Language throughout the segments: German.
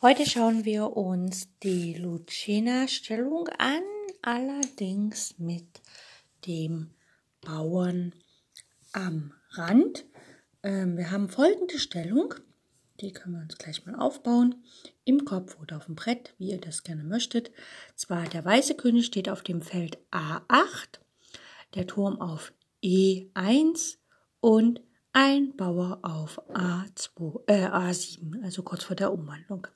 Heute schauen wir uns die Lucena-Stellung an, allerdings mit dem Bauern am Rand. Ähm, wir haben folgende Stellung, die können wir uns gleich mal aufbauen, im Kopf oder auf dem Brett, wie ihr das gerne möchtet. Zwar der weiße König steht auf dem Feld A8, der Turm auf E1 und ein Bauer auf A2, äh, A7, also kurz vor der Umwandlung.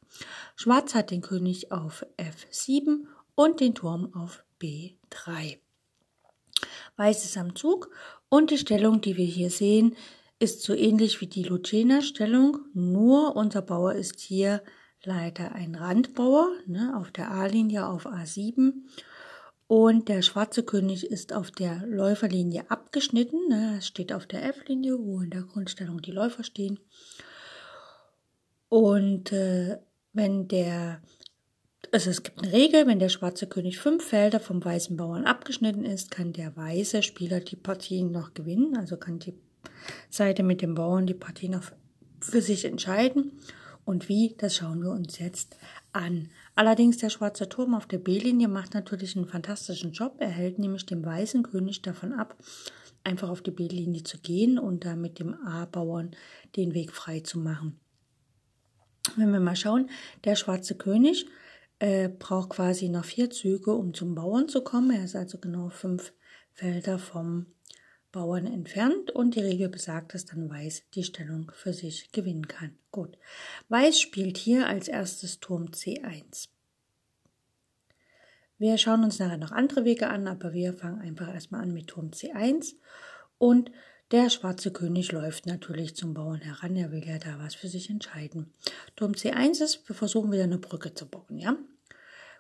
Schwarz hat den König auf F7 und den Turm auf B3. Weiß ist am Zug und die Stellung, die wir hier sehen, ist so ähnlich wie die Lucena-Stellung, nur unser Bauer ist hier leider ein Randbauer ne, auf der A-Linie auf A7 und der schwarze König ist auf der Läuferlinie abgeschnitten. Ne? Es steht auf der F-Linie, wo in der Grundstellung die Läufer stehen. Und äh, wenn der, also es gibt eine Regel, wenn der schwarze König fünf Felder vom weißen Bauern abgeschnitten ist, kann der weiße Spieler die Partie noch gewinnen. Also kann die Seite mit dem Bauern die Partie noch für sich entscheiden. Und wie, das schauen wir uns jetzt an. Allerdings der schwarze Turm auf der B-Linie macht natürlich einen fantastischen Job. Er hält nämlich den weißen König davon ab, einfach auf die B-Linie zu gehen und da mit dem A-Bauern den Weg frei zu machen. Wenn wir mal schauen, der schwarze König äh, braucht quasi noch vier Züge, um zum Bauern zu kommen. Er ist also genau fünf Felder vom Bauern entfernt und die Regel besagt, dass dann Weiß die Stellung für sich gewinnen kann. Gut. Weiß spielt hier als erstes Turm C1. Wir schauen uns nachher noch andere Wege an, aber wir fangen einfach erstmal an mit Turm C1 und der schwarze König läuft natürlich zum Bauern heran, er will ja da was für sich entscheiden. Turm C1 ist, wir versuchen wieder eine Brücke zu bauen, ja?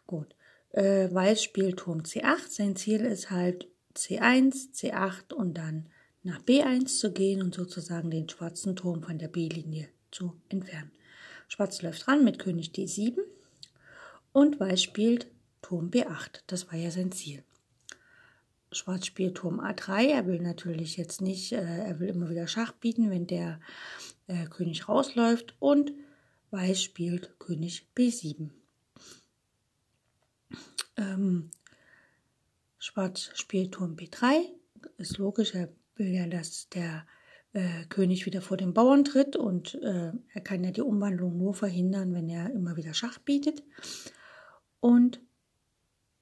Gut. Äh, Weiß spielt Turm C8, sein Ziel ist halt C1, C8 und dann nach B1 zu gehen und sozusagen den schwarzen Turm von der B-Linie zu entfernen. Schwarz läuft ran mit König D7 und Weiß spielt Turm B8. Das war ja sein Ziel. Schwarz spielt Turm A3. Er will natürlich jetzt nicht, äh, er will immer wieder Schach bieten, wenn der äh, König rausläuft. Und Weiß spielt König B7. Ähm, Schwarz spielt Turm B3. Ist logisch, er will ja, dass der äh, König wieder vor den Bauern tritt und äh, er kann ja die Umwandlung nur verhindern, wenn er immer wieder Schach bietet. Und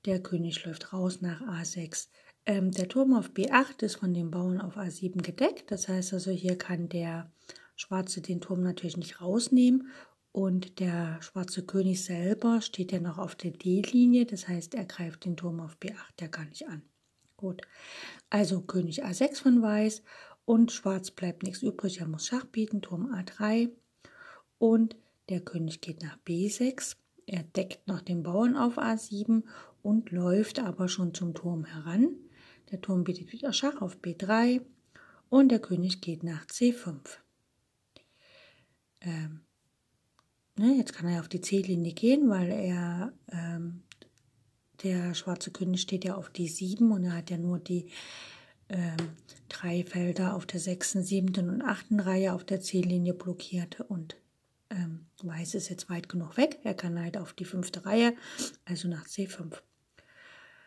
der König läuft raus nach A6. Ähm, der Turm auf B8 ist von den Bauern auf A7 gedeckt. Das heißt also, hier kann der Schwarze den Turm natürlich nicht rausnehmen und der schwarze König selber steht ja noch auf der D-Linie, das heißt, er greift den Turm auf B8 ja gar nicht an. Gut, also König A6 von Weiß und Schwarz bleibt nichts übrig, er muss Schach bieten, Turm A3 und der König geht nach B6. Er deckt noch den Bauern auf A7 und läuft aber schon zum Turm heran. Der Turm bietet wieder Schach auf B3 und der König geht nach C5. Ähm, Ne, jetzt kann er auf die C-Linie gehen, weil er, ähm, der schwarze König steht ja auf die 7 und er hat ja nur die ähm, drei Felder auf der sechsten, siebten und achten Reihe auf der C-Linie blockiert und ähm, Weiß ist jetzt weit genug weg. Er kann halt auf die fünfte Reihe, also nach C5.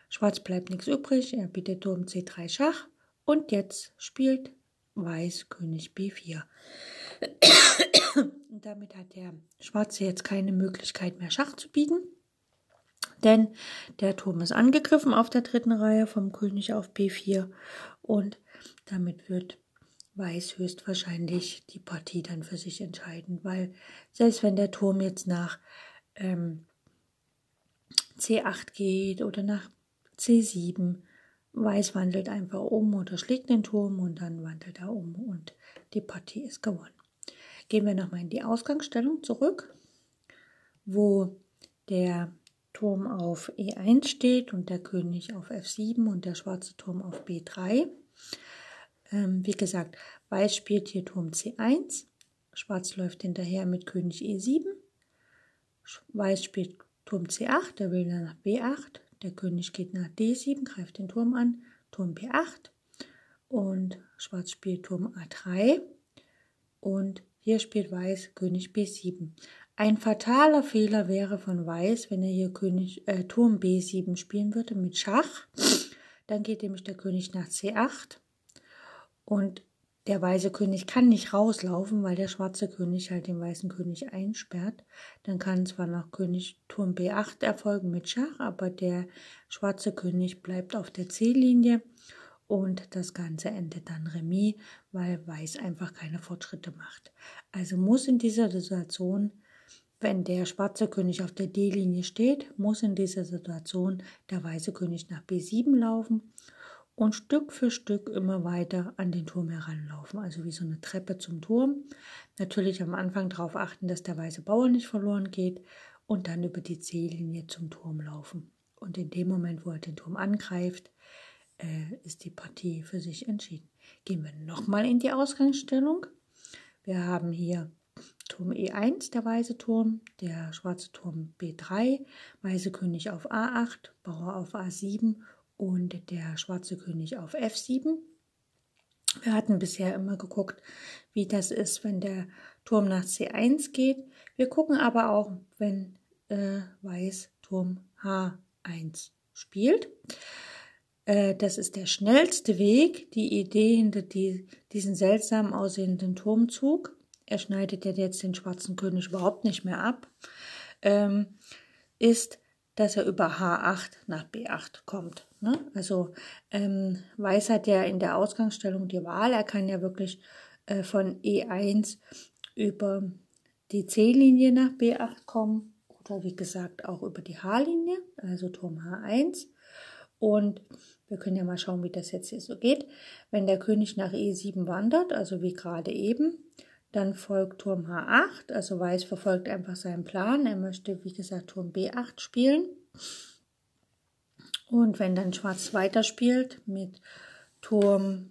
Schwarz bleibt nichts übrig, er bietet Turm C3 Schach und jetzt spielt Weiß König B4. Und damit hat der Schwarze jetzt keine Möglichkeit mehr Schach zu bieten. Denn der Turm ist angegriffen auf der dritten Reihe vom König auf B4 und damit wird Weiß höchstwahrscheinlich die Partie dann für sich entscheiden, weil selbst wenn der Turm jetzt nach ähm, C8 geht oder nach C7, Weiß wandelt einfach um oder schlägt den Turm und dann wandelt er um und die Partie ist gewonnen. Gehen wir nochmal in die Ausgangsstellung zurück, wo der Turm auf E1 steht und der König auf F7 und der schwarze Turm auf B3. Ähm, wie gesagt, Weiß spielt hier Turm C1, Schwarz läuft hinterher mit König E7, Weiß spielt Turm C8, der will dann nach B8, der König geht nach D7, greift den Turm an, Turm B8 und Schwarz spielt Turm A3 und hier spielt Weiß König B7. Ein fataler Fehler wäre von Weiß, wenn er hier König, äh, Turm B7 spielen würde mit Schach. Dann geht nämlich der König nach C8 und der weiße König kann nicht rauslaufen, weil der schwarze König halt den weißen König einsperrt. Dann kann zwar noch König Turm B8 erfolgen mit Schach, aber der schwarze König bleibt auf der C-Linie und das Ganze endet dann Remis, weil Weiß einfach keine Fortschritte macht. Also muss in dieser Situation wenn der schwarze König auf der D-Linie steht, muss in dieser Situation der weiße König nach B7 laufen und Stück für Stück immer weiter an den Turm heranlaufen, also wie so eine Treppe zum Turm. Natürlich am Anfang darauf achten, dass der weiße Bauer nicht verloren geht und dann über die C-Linie zum Turm laufen. Und in dem Moment, wo er den Turm angreift, äh, ist die Partie für sich entschieden. Gehen wir nochmal in die Ausgangsstellung. Wir haben hier Turm E1, der weiße Turm, der schwarze Turm B3, weiße König auf A8, Bauer auf A7 und der schwarze König auf F7. Wir hatten bisher immer geguckt, wie das ist, wenn der Turm nach C1 geht. Wir gucken aber auch, wenn äh, Weiß Turm H1 spielt. Äh, das ist der schnellste Weg. Die Idee hinter die, diesen seltsam aussehenden Turmzug er schneidet ja jetzt den schwarzen König überhaupt nicht mehr ab, ähm, ist, dass er über H8 nach B8 kommt. Ne? Also ähm, Weiß hat ja in der Ausgangsstellung die Wahl, er kann ja wirklich äh, von E1 über die C-Linie nach B8 kommen oder wie gesagt auch über die H-Linie, also Turm H1. Und wir können ja mal schauen, wie das jetzt hier so geht. Wenn der König nach E7 wandert, also wie gerade eben, dann folgt Turm H8, also Weiß verfolgt einfach seinen Plan. Er möchte, wie gesagt, Turm B8 spielen. Und wenn dann Schwarz weiterspielt mit Turm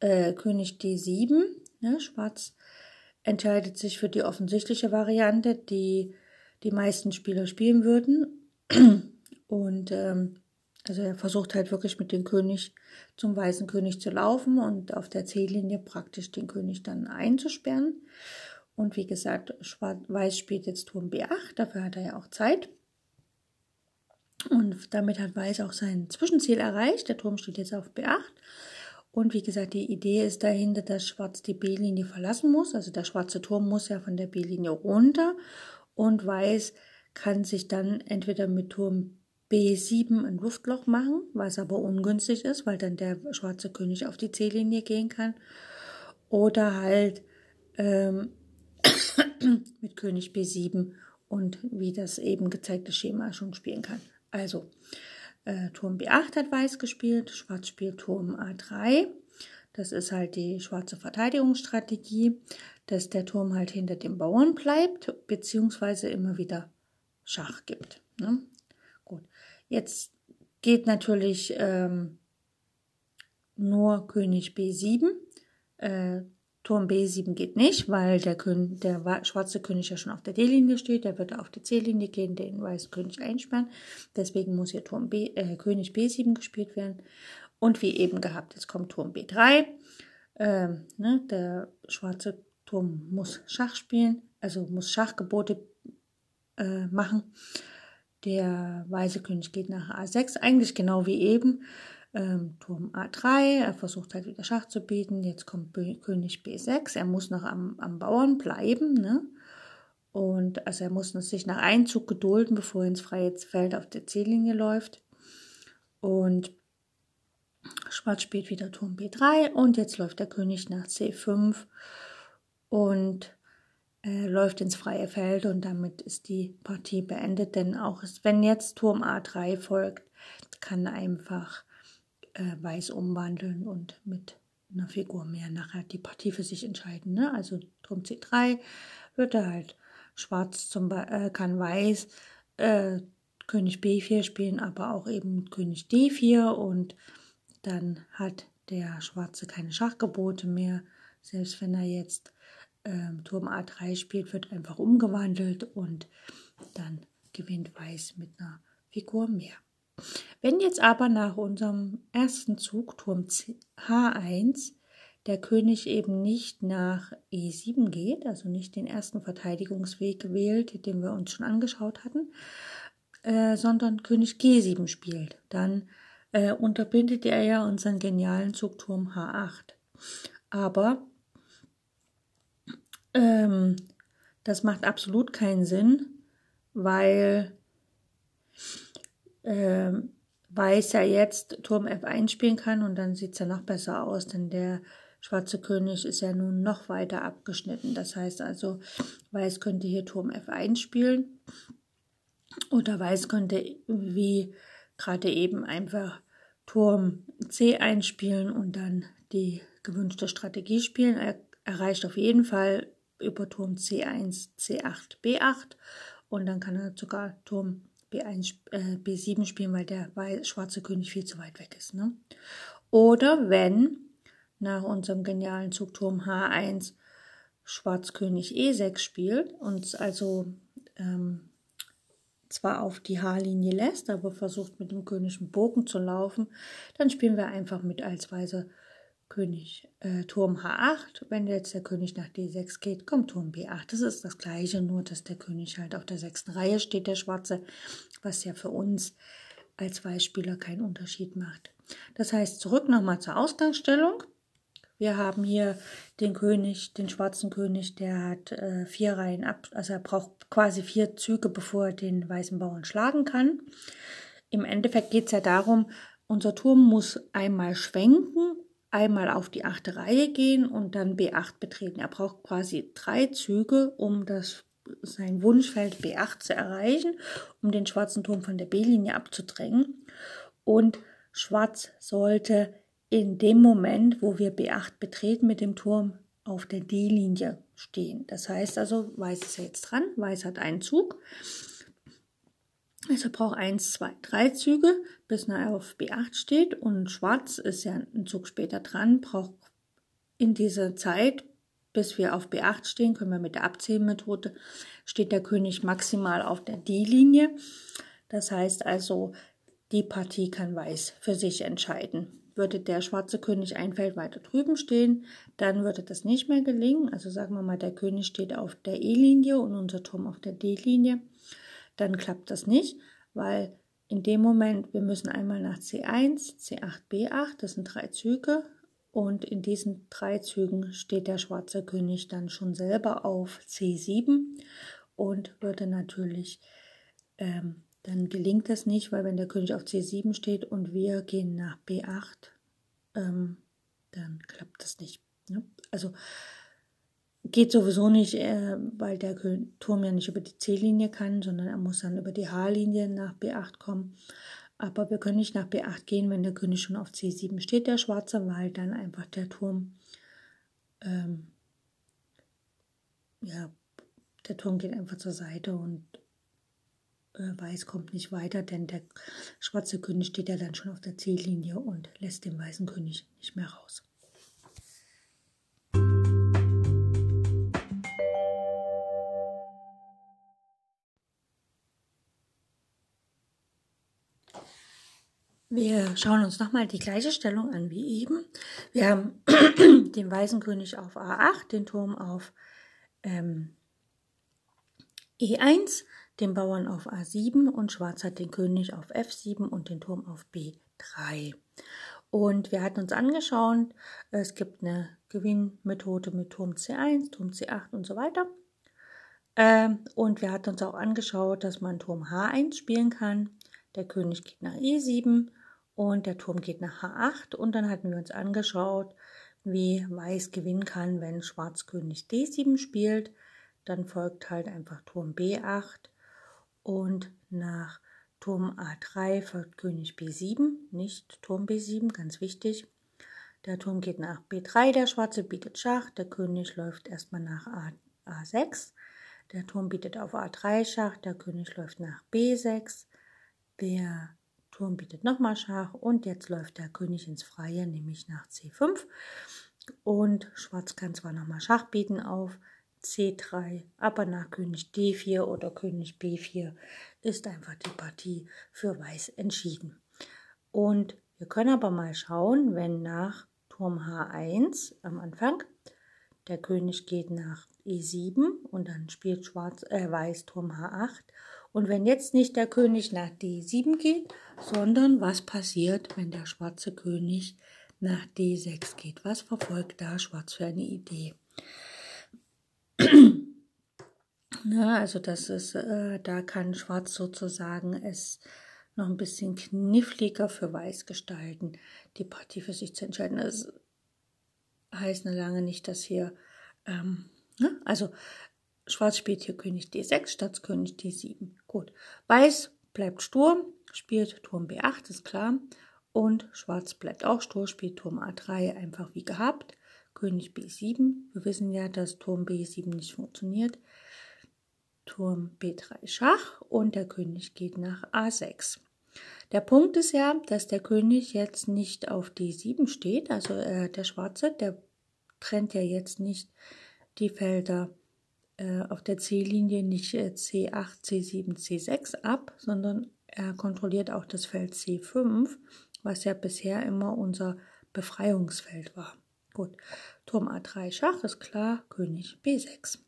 äh, König D7, ne, Schwarz entscheidet sich für die offensichtliche Variante, die die meisten Spieler spielen würden. Und ähm, also er versucht halt wirklich mit dem König zum weißen König zu laufen und auf der C-Linie praktisch den König dann einzusperren. Und wie gesagt, Weiß spielt jetzt Turm B8, dafür hat er ja auch Zeit. Und damit hat Weiß auch sein Zwischenziel erreicht. Der Turm steht jetzt auf B8. Und wie gesagt, die Idee ist dahinter, dass Schwarz die B-Linie verlassen muss. Also der schwarze Turm muss ja von der B-Linie runter. Und Weiß kann sich dann entweder mit Turm B7 ein Luftloch machen, was aber ungünstig ist, weil dann der schwarze König auf die C-Linie gehen kann. Oder halt ähm, mit König B7 und wie das eben gezeigte Schema schon spielen kann. Also äh, Turm B8 hat Weiß gespielt, Schwarz spielt Turm A3. Das ist halt die schwarze Verteidigungsstrategie, dass der Turm halt hinter dem Bauern bleibt, beziehungsweise immer wieder Schach gibt. Ne? Jetzt geht natürlich ähm, nur König B7. Äh, Turm B7 geht nicht, weil der, König, der schwarze König ja schon auf der D-Linie steht. Der wird auf die C-Linie gehen, den weißen König einsperren. Deswegen muss hier Turm B, äh, König B7 gespielt werden. Und wie eben gehabt, jetzt kommt Turm B3. Ähm, ne, der schwarze Turm muss Schach spielen, also muss Schachgebote äh, machen. Der weiße König geht nach A6, eigentlich genau wie eben. Ähm, Turm A3, er versucht halt wieder Schach zu bieten. Jetzt kommt B König B6, er muss noch am, am Bauern bleiben. Ne? Und also er muss sich nach Einzug gedulden, bevor er ins freie Feld auf der C-Linie läuft. Und Schwarz spielt wieder Turm B3 und jetzt läuft der König nach C5 und äh, läuft ins freie Feld und damit ist die Partie beendet. Denn auch wenn jetzt Turm A3 folgt, kann einfach äh, Weiß umwandeln und mit einer Figur mehr nachher die Partie für sich entscheiden. Ne? Also Turm C3 wird er halt Schwarz zum Be äh, kann Weiß äh, König B4 spielen, aber auch eben König D4 und dann hat der Schwarze keine Schachgebote mehr. Selbst wenn er jetzt ähm, Turm A3 spielt, wird einfach umgewandelt und dann gewinnt Weiß mit einer Figur mehr. Wenn jetzt aber nach unserem ersten Zug Turm H1 der König eben nicht nach E7 geht, also nicht den ersten Verteidigungsweg wählt, den wir uns schon angeschaut hatten, äh, sondern König G7 spielt, dann äh, unterbindet er ja unseren genialen Zug Turm H8. Aber ähm, das macht absolut keinen Sinn, weil äh, Weiß ja jetzt Turm F1 spielen kann und dann sieht es ja noch besser aus, denn der schwarze König ist ja nun noch weiter abgeschnitten. Das heißt also, Weiß könnte hier Turm F1 spielen oder Weiß könnte wie gerade eben einfach Turm C1 spielen und dann die gewünschte Strategie spielen. Er erreicht auf jeden Fall über Turm C1, C8, B8 und dann kann er sogar Turm B1, äh, B7 spielen, weil der schwarze König viel zu weit weg ist. Ne? Oder wenn nach unserem genialen Zug Turm H1 Schwarzkönig E6 spielt und also ähm, zwar auf die H-Linie lässt, aber versucht mit dem König einen Bogen zu laufen, dann spielen wir einfach mit als Weise König äh, Turm H8. Wenn jetzt der König nach D6 geht, kommt Turm B8. Das ist das gleiche, nur dass der König halt auf der sechsten Reihe steht, der Schwarze, was ja für uns als Weißspieler keinen Unterschied macht. Das heißt, zurück nochmal zur Ausgangsstellung. Wir haben hier den König, den schwarzen König, der hat äh, vier Reihen ab, also er braucht quasi vier Züge, bevor er den weißen Bauern schlagen kann. Im Endeffekt geht es ja darum, unser Turm muss einmal schwenken einmal auf die achte Reihe gehen und dann B8 betreten. Er braucht quasi drei Züge, um das, sein Wunschfeld B8 zu erreichen, um den schwarzen Turm von der B-Linie abzudrängen. Und Schwarz sollte in dem Moment, wo wir B8 betreten, mit dem Turm auf der D-Linie stehen. Das heißt also, Weiß ist jetzt dran, Weiß hat einen Zug. Also braucht 1, 2, 3 Züge, bis er auf B8 steht. Und Schwarz ist ja ein Zug später dran, braucht in dieser Zeit, bis wir auf B8 stehen, können wir mit der Abzählmethode, steht der König maximal auf der D-Linie. Das heißt also, die Partie kann Weiß für sich entscheiden. Würde der schwarze König ein Feld weiter drüben stehen, dann würde das nicht mehr gelingen. Also sagen wir mal, der König steht auf der E-Linie und unser Turm auf der D-Linie dann klappt das nicht, weil in dem Moment, wir müssen einmal nach C1, C8, B8, das sind drei Züge und in diesen drei Zügen steht der schwarze König dann schon selber auf C7 und würde natürlich, ähm, dann gelingt das nicht, weil wenn der König auf C7 steht und wir gehen nach B8, ähm, dann klappt das nicht. Ne? Also Geht sowieso nicht, äh, weil der Turm ja nicht über die C-Linie kann, sondern er muss dann über die H-Linie nach B8 kommen. Aber wir können nicht nach B8 gehen, wenn der König schon auf C7 steht, der schwarze, weil dann einfach der Turm, ähm, ja, der Turm geht einfach zur Seite und äh, Weiß kommt nicht weiter, denn der schwarze König steht ja dann schon auf der C-Linie und lässt den weißen König nicht mehr raus. Wir schauen uns nochmal die gleiche Stellung an wie eben. Wir haben den weißen König auf A8, den Turm auf ähm, E1, den Bauern auf A7 und Schwarz hat den König auf F7 und den Turm auf B3. Und wir hatten uns angeschaut, es gibt eine Gewinnmethode mit Turm C1, Turm C8 und so weiter. Ähm, und wir hatten uns auch angeschaut, dass man Turm H1 spielen kann. Der König geht nach E7 und der Turm geht nach H8 und dann hatten wir uns angeschaut, wie Weiß gewinnen kann, wenn Schwarz König D7 spielt. Dann folgt halt einfach Turm B8 und nach Turm A3 folgt König B7, nicht Turm B7, ganz wichtig. Der Turm geht nach B3, der Schwarze bietet Schach, der König läuft erstmal nach A, A6, der Turm bietet auf A3 Schach, der König läuft nach B6, der Turm bietet nochmal Schach und jetzt läuft der König ins Freie, nämlich nach C5. Und Schwarz kann zwar nochmal Schach bieten auf C3, aber nach König D4 oder König B4 ist einfach die Partie für Weiß entschieden. Und wir können aber mal schauen, wenn nach Turm H1 am Anfang der König geht nach E7 und dann spielt Schwarz, äh, Weiß Turm H8. Und wenn jetzt nicht der König nach D7 geht, sondern was passiert, wenn der schwarze König nach D6 geht? Was verfolgt da Schwarz für eine Idee? Na, also das ist, äh, da kann Schwarz sozusagen es noch ein bisschen kniffliger für Weiß gestalten, die Partie für sich zu entscheiden. Das heißt noch lange nicht, dass hier, ähm, ne? also Schwarz spielt hier König D6 statt König D7. Gut. Weiß bleibt stur, spielt Turm B8, ist klar. Und Schwarz bleibt auch stur, spielt Turm A3 einfach wie gehabt. König B7. Wir wissen ja, dass Turm B7 nicht funktioniert. Turm B3 Schach und der König geht nach A6. Der Punkt ist ja, dass der König jetzt nicht auf D7 steht, also äh, der Schwarze, der trennt ja jetzt nicht die Felder äh, auf der C-Linie nicht äh, C8, C7, C6 ab, sondern er kontrolliert auch das Feld C5, was ja bisher immer unser Befreiungsfeld war. Gut, Turm A3 Schach ist klar, König B6.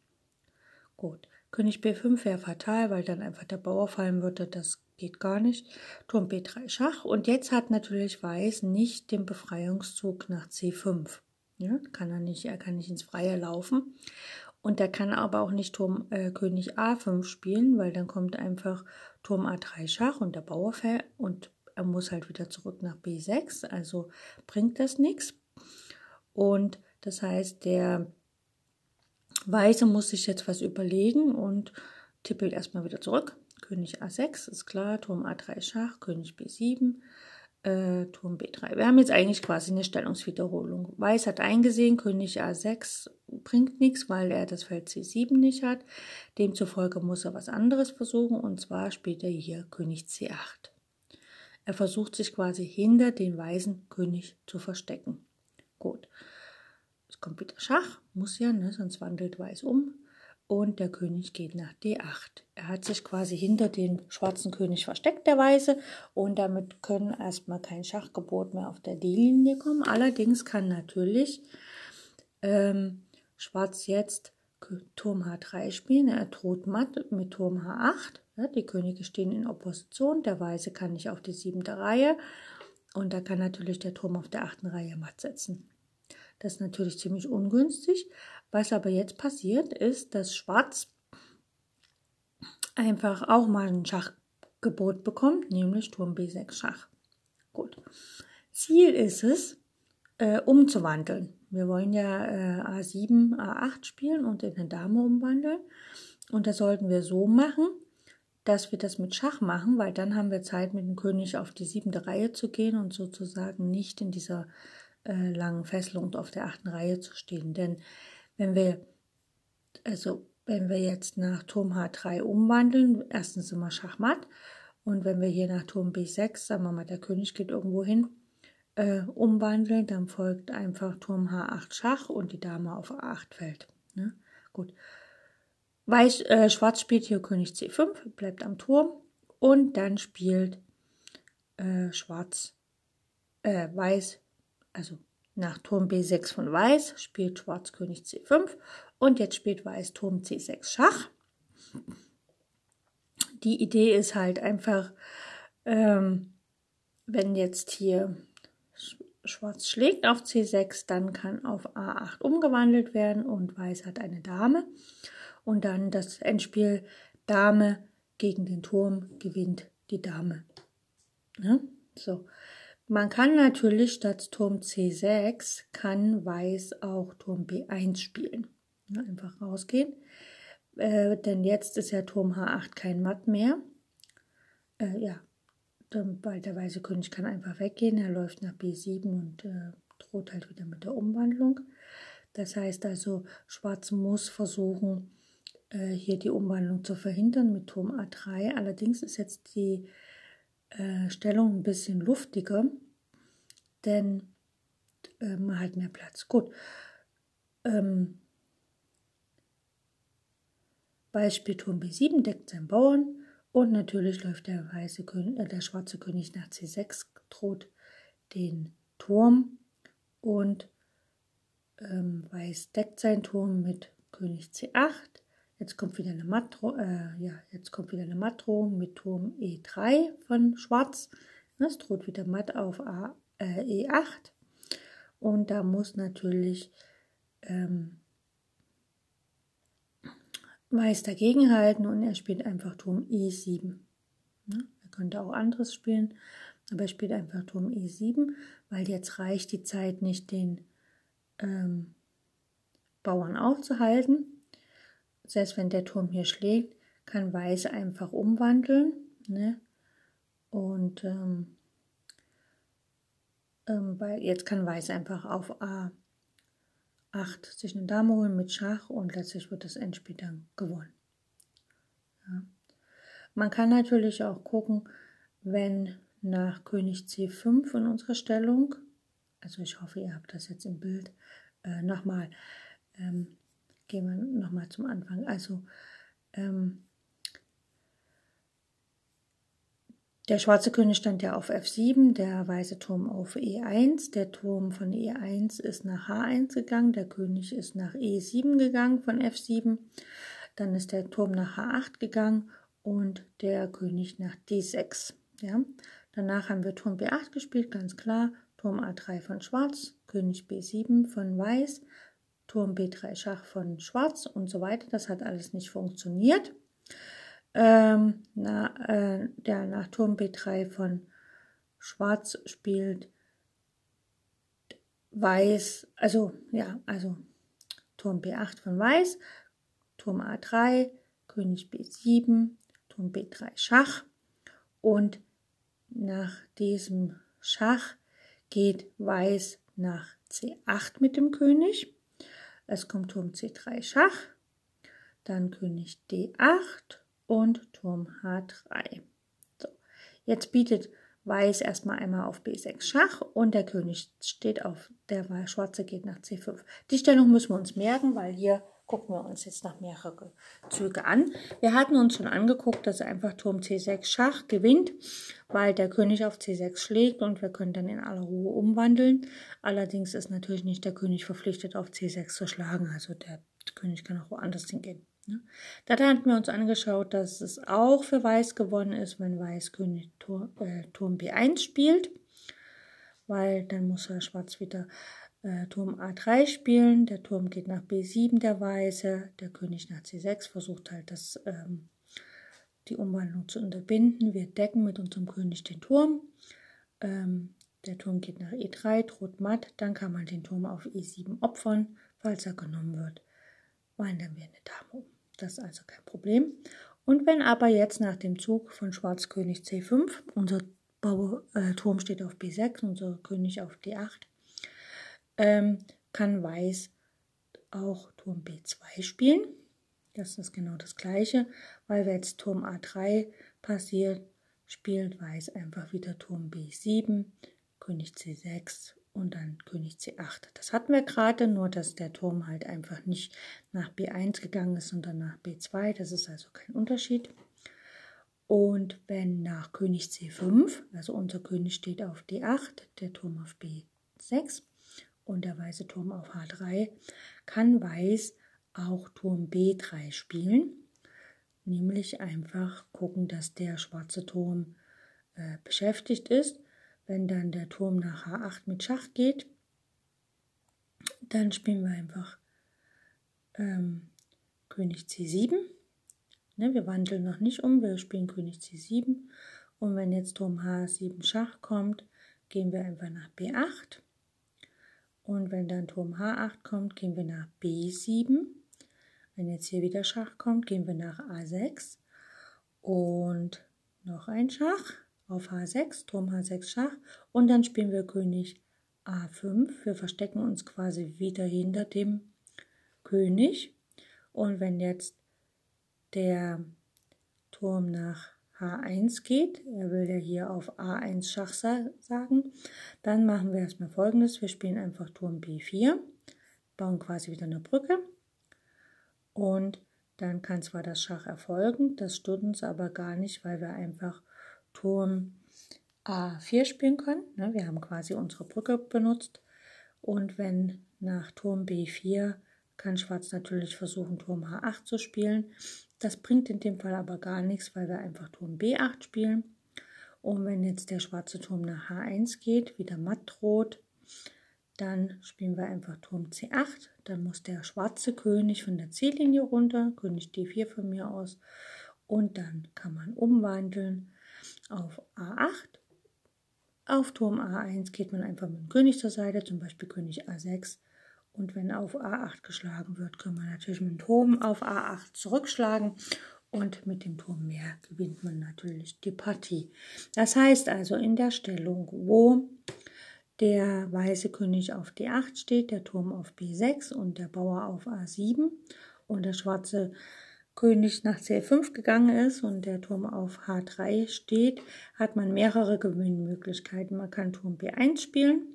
Gut, König B5 wäre fatal, weil dann einfach der Bauer fallen würde, das geht gar nicht. Turm B3 Schach und jetzt hat natürlich Weiß nicht den Befreiungszug nach C5. Ja, kann er nicht, er kann nicht ins Freie laufen. Und er kann aber auch nicht Turm äh, König A5 spielen, weil dann kommt einfach Turm A3 Schach und der Bauer fällt und er muss halt wieder zurück nach B6, also bringt das nichts. Und das heißt, der Weiße muss sich jetzt was überlegen und tippelt erstmal wieder zurück. König A6 ist klar, Turm A3 Schach, König B7, äh, Turm B3. Wir haben jetzt eigentlich quasi eine Stellungswiederholung. Weiß hat eingesehen, König A6 bringt nichts, weil er das Feld C7 nicht hat. Demzufolge muss er was anderes versuchen und zwar spielt er hier König C8. Er versucht sich quasi hinter den weißen König zu verstecken. Gut. Es kommt wieder Schach, muss ja, ne, sonst wandelt Weiß um und der König geht nach D8. Er hat sich quasi hinter den schwarzen König versteckt, der Weiße, und damit können erstmal kein Schachgebot mehr auf der D-Linie kommen. Allerdings kann natürlich ähm, Schwarz jetzt Turm H3 spielen. Er droht matt mit Turm H8. Ja, die Könige stehen in Opposition. Der Weiße kann nicht auf die siebte Reihe. Und da kann natürlich der Turm auf der achten Reihe matt setzen. Das ist natürlich ziemlich ungünstig. Was aber jetzt passiert, ist, dass Schwarz einfach auch mal ein Schachgebot bekommt, nämlich Turm B6 Schach. Gut. Ziel ist es, äh, umzuwandeln. Wir wollen ja äh, A7, A8 spielen und in eine Dame umwandeln. Und das sollten wir so machen, dass wir das mit Schach machen, weil dann haben wir Zeit, mit dem König auf die siebte Reihe zu gehen und sozusagen nicht in dieser äh, langen Fesselung auf der achten Reihe zu stehen. Denn wenn wir, also wenn wir jetzt nach Turm H3 umwandeln, erstens immer Schachmatt und wenn wir hier nach Turm B6, sagen wir mal, der König geht irgendwo hin, äh, umwandeln, dann folgt einfach Turm H8 Schach und die Dame auf A8 fällt. Ne? Gut. Weiß, äh, Schwarz spielt hier König C5, bleibt am Turm und dann spielt äh, Schwarz, äh, Weiß, also nach Turm B6 von Weiß spielt Schwarz König C5 und jetzt spielt Weiß Turm C6 Schach. Die Idee ist halt einfach, ähm, wenn jetzt hier Schwarz schlägt auf C6, dann kann auf A8 umgewandelt werden und Weiß hat eine Dame. Und dann das Endspiel Dame gegen den Turm gewinnt die Dame. Ja? So. Man kann natürlich statt Turm C6 kann Weiß auch Turm B1 spielen. Ja, einfach rausgehen. Äh, denn jetzt ist ja Turm H8 kein Matt mehr. Äh, ja, weil der weiße König kann einfach weggehen. Er läuft nach B7 und äh, droht halt wieder mit der Umwandlung. Das heißt also, Schwarz muss versuchen, äh, hier die Umwandlung zu verhindern mit Turm A3. Allerdings ist jetzt die äh, Stellung ein bisschen luftiger, denn äh, man hat mehr Platz. Gut. Ähm, Beispiel Turm B7 deckt seinen Bauern und natürlich läuft der, weiße König, äh, der schwarze König nach C6, droht den Turm und ähm, Weiß deckt seinen Turm mit König C8. Jetzt kommt wieder eine Mattro, äh, ja, jetzt kommt wieder eine Mattdrohung mit Turm E3 von Schwarz. Es droht wieder Matt auf A, äh, E8. Und da muss natürlich ähm, Weiß dagegenhalten und er spielt einfach Turm E7. Ja, er könnte auch anderes spielen, aber er spielt einfach Turm E7, weil jetzt reicht die Zeit nicht, den ähm, Bauern aufzuhalten. Selbst wenn der Turm hier schlägt, kann Weiß einfach umwandeln. Ne? Und ähm, ähm, jetzt kann Weiß einfach auf A 8 sich eine Dame holen mit Schach und letztlich wird das Endspiel dann gewonnen. Ja. Man kann natürlich auch gucken, wenn nach König C5 in unserer Stellung, also ich hoffe, ihr habt das jetzt im Bild, äh, nochmal, ähm, gehen wir nochmal zum Anfang. Also ähm, Der schwarze König stand ja auf F7, der weiße Turm auf E1. Der Turm von E1 ist nach H1 gegangen, der König ist nach E7 gegangen von F7. Dann ist der Turm nach H8 gegangen und der König nach D6. Ja. Danach haben wir Turm B8 gespielt, ganz klar. Turm A3 von Schwarz, König B7 von Weiß, Turm B3 Schach von Schwarz und so weiter. Das hat alles nicht funktioniert ähm, na, äh, der nach Turm B3 von Schwarz spielt Weiß, also ja, also Turm B8 von Weiß, Turm A3, König B7, Turm B3 Schach und nach diesem Schach geht Weiß nach C8 mit dem König. Es kommt Turm C3 Schach, dann König D8 und Turm H3. So, jetzt bietet Weiß erstmal einmal auf B6 Schach und der König steht auf, der Schwarze geht nach C5. Die Stellung müssen wir uns merken, weil hier gucken wir uns jetzt nach mehrere Züge an. Wir hatten uns schon angeguckt, dass einfach Turm C6 Schach gewinnt, weil der König auf C6 schlägt und wir können dann in aller Ruhe umwandeln. Allerdings ist natürlich nicht der König verpflichtet, auf C6 zu schlagen, also der König kann auch woanders hingehen. Ne? Da hatten wir uns angeschaut, dass es auch für Weiß gewonnen ist, wenn Weiß König Turm, äh, Turm B1 spielt, weil dann muss er Schwarz wieder äh, Turm A3 spielen, der Turm geht nach B7, der Weiße, der König nach C6 versucht halt das, ähm, die Umwandlung zu unterbinden. Wir decken mit unserem König den Turm. Ähm, der Turm geht nach E3, droht matt, dann kann man den Turm auf E7 opfern, falls er genommen wird. Wandern wir eine Dame um. Das ist also kein Problem. Und wenn aber jetzt nach dem Zug von Schwarz König C5, unser äh, Turm steht auf B6, unser König auf D8, ähm, kann Weiß auch Turm B2 spielen. Das ist genau das gleiche, weil wenn jetzt Turm A3 passiert, spielt Weiß einfach wieder Turm B7, König C6 und dann König C8. Das hatten wir gerade, nur dass der Turm halt einfach nicht nach B1 gegangen ist, sondern nach B2. Das ist also kein Unterschied. Und wenn nach König C5, also unser König steht auf D8, der Turm auf B6 und der weiße Turm auf H3, kann Weiß auch Turm B3 spielen. Nämlich einfach gucken, dass der schwarze Turm äh, beschäftigt ist wenn dann der Turm nach H8 mit Schach geht, dann spielen wir einfach ähm, König C7. Ne, wir wandeln noch nicht um, wir spielen König C7. Und wenn jetzt Turm H7 Schach kommt, gehen wir einfach nach B8. Und wenn dann Turm H8 kommt, gehen wir nach B7. Wenn jetzt hier wieder Schach kommt, gehen wir nach A6. Und noch ein Schach auf H6, Turm H6 Schach und dann spielen wir König A5. Wir verstecken uns quasi wieder hinter dem König und wenn jetzt der Turm nach H1 geht. Er will ja hier auf A1 Schach sagen. Dann machen wir erstmal folgendes. Wir spielen einfach Turm B4, bauen quasi wieder eine Brücke und dann kann zwar das Schach erfolgen, das stört uns aber gar nicht, weil wir einfach Turm A4 spielen können. Ne? Wir haben quasi unsere Brücke benutzt und wenn nach Turm B4 kann Schwarz natürlich versuchen, Turm H8 zu spielen. Das bringt in dem Fall aber gar nichts, weil wir einfach Turm B8 spielen. Und wenn jetzt der schwarze Turm nach H1 geht, wieder matt droht, dann spielen wir einfach Turm C8. Dann muss der schwarze König von der C-Linie runter, König D4 von mir aus. Und dann kann man umwandeln auf A8. Auf Turm A1 geht man einfach mit dem König zur Seite, zum Beispiel König A6. Und wenn auf A8 geschlagen wird, können wir natürlich mit dem Turm auf A8 zurückschlagen. Und mit dem Turm mehr gewinnt man natürlich die Partie. Das heißt also in der Stellung, wo der weiße König auf D8 steht, der Turm auf B6 und der Bauer auf A7 und der schwarze König nach C5 gegangen ist und der Turm auf H3 steht, hat man mehrere Gewinnmöglichkeiten. Man kann Turm B1 spielen,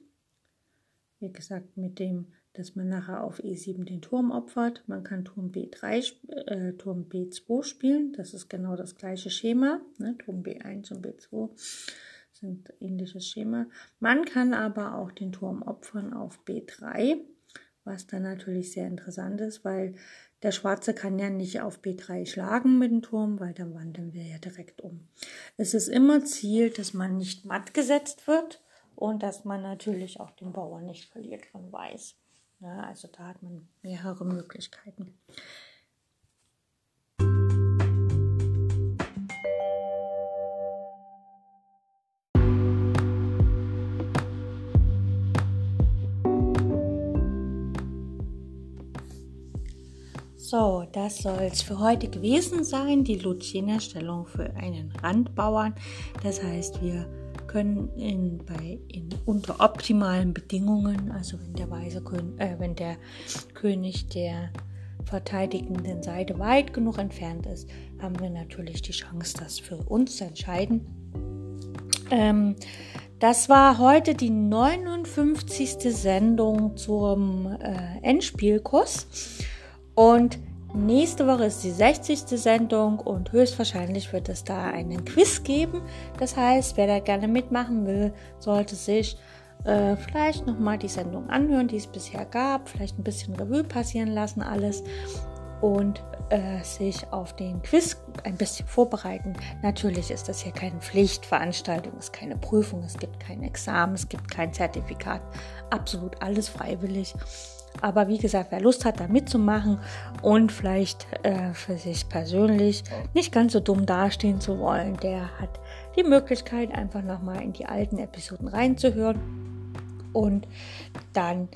wie gesagt mit dem dass man nachher auf E7 den Turm opfert. Man kann Turm B3, äh, Turm B2 spielen. Das ist genau das gleiche Schema. Ne? Turm B1 und B2 sind ähnliches Schema. Man kann aber auch den Turm opfern auf B3, was dann natürlich sehr interessant ist, weil der Schwarze kann ja nicht auf B3 schlagen mit dem Turm, weil dann wandern wir ja direkt um. Es ist immer Ziel, dass man nicht matt gesetzt wird und dass man natürlich auch den Bauern nicht verliert von Weiß. Ja, also da hat man mehrere Möglichkeiten. So, das soll es für heute gewesen sein, die Lucina-Stellung für einen Randbauern. Das heißt, wir können in, bei, in, unter optimalen Bedingungen, also wenn der, König, äh, wenn der König der verteidigenden Seite weit genug entfernt ist, haben wir natürlich die Chance, das für uns zu entscheiden. Ähm, das war heute die 59. Sendung zum äh, Endspielkurs und Nächste Woche ist die 60. Sendung und höchstwahrscheinlich wird es da einen Quiz geben. Das heißt, wer da gerne mitmachen will, sollte sich äh, vielleicht nochmal die Sendung anhören, die es bisher gab, vielleicht ein bisschen Revue passieren lassen alles und äh, sich auf den Quiz ein bisschen vorbereiten. Natürlich ist das hier keine Pflichtveranstaltung, es ist keine Prüfung, es gibt kein Examen, es gibt kein Zertifikat, absolut alles freiwillig. Aber wie gesagt, wer Lust hat, da mitzumachen und vielleicht äh, für sich persönlich nicht ganz so dumm dastehen zu wollen, der hat die Möglichkeit, einfach nochmal in die alten Episoden reinzuhören. Und dann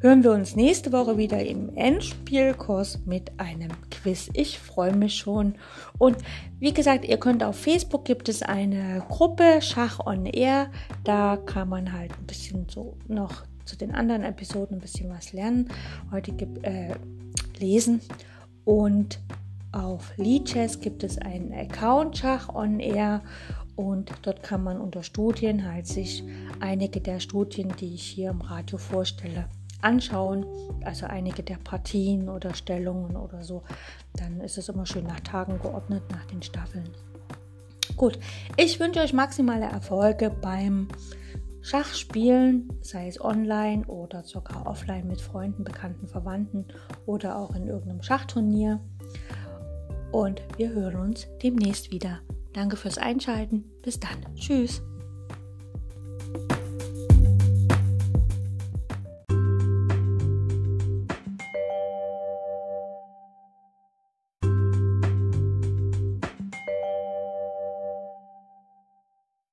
hören wir uns nächste Woche wieder im Endspielkurs mit einem Quiz. Ich freue mich schon. Und wie gesagt, ihr könnt auf Facebook gibt es eine Gruppe Schach on Air. Da kann man halt ein bisschen so noch zu den anderen Episoden ein bisschen was lernen. Heute äh, lesen und auf Lichess gibt es einen Account Schach on Air und dort kann man unter Studien halt sich einige der Studien, die ich hier im Radio vorstelle, anschauen. Also einige der Partien oder Stellungen oder so. Dann ist es immer schön nach Tagen geordnet, nach den Staffeln. Gut, ich wünsche euch maximale Erfolge beim Schach spielen, sei es online oder sogar offline mit Freunden, Bekannten, Verwandten oder auch in irgendeinem Schachturnier. Und wir hören uns demnächst wieder. Danke fürs Einschalten. Bis dann. Tschüss.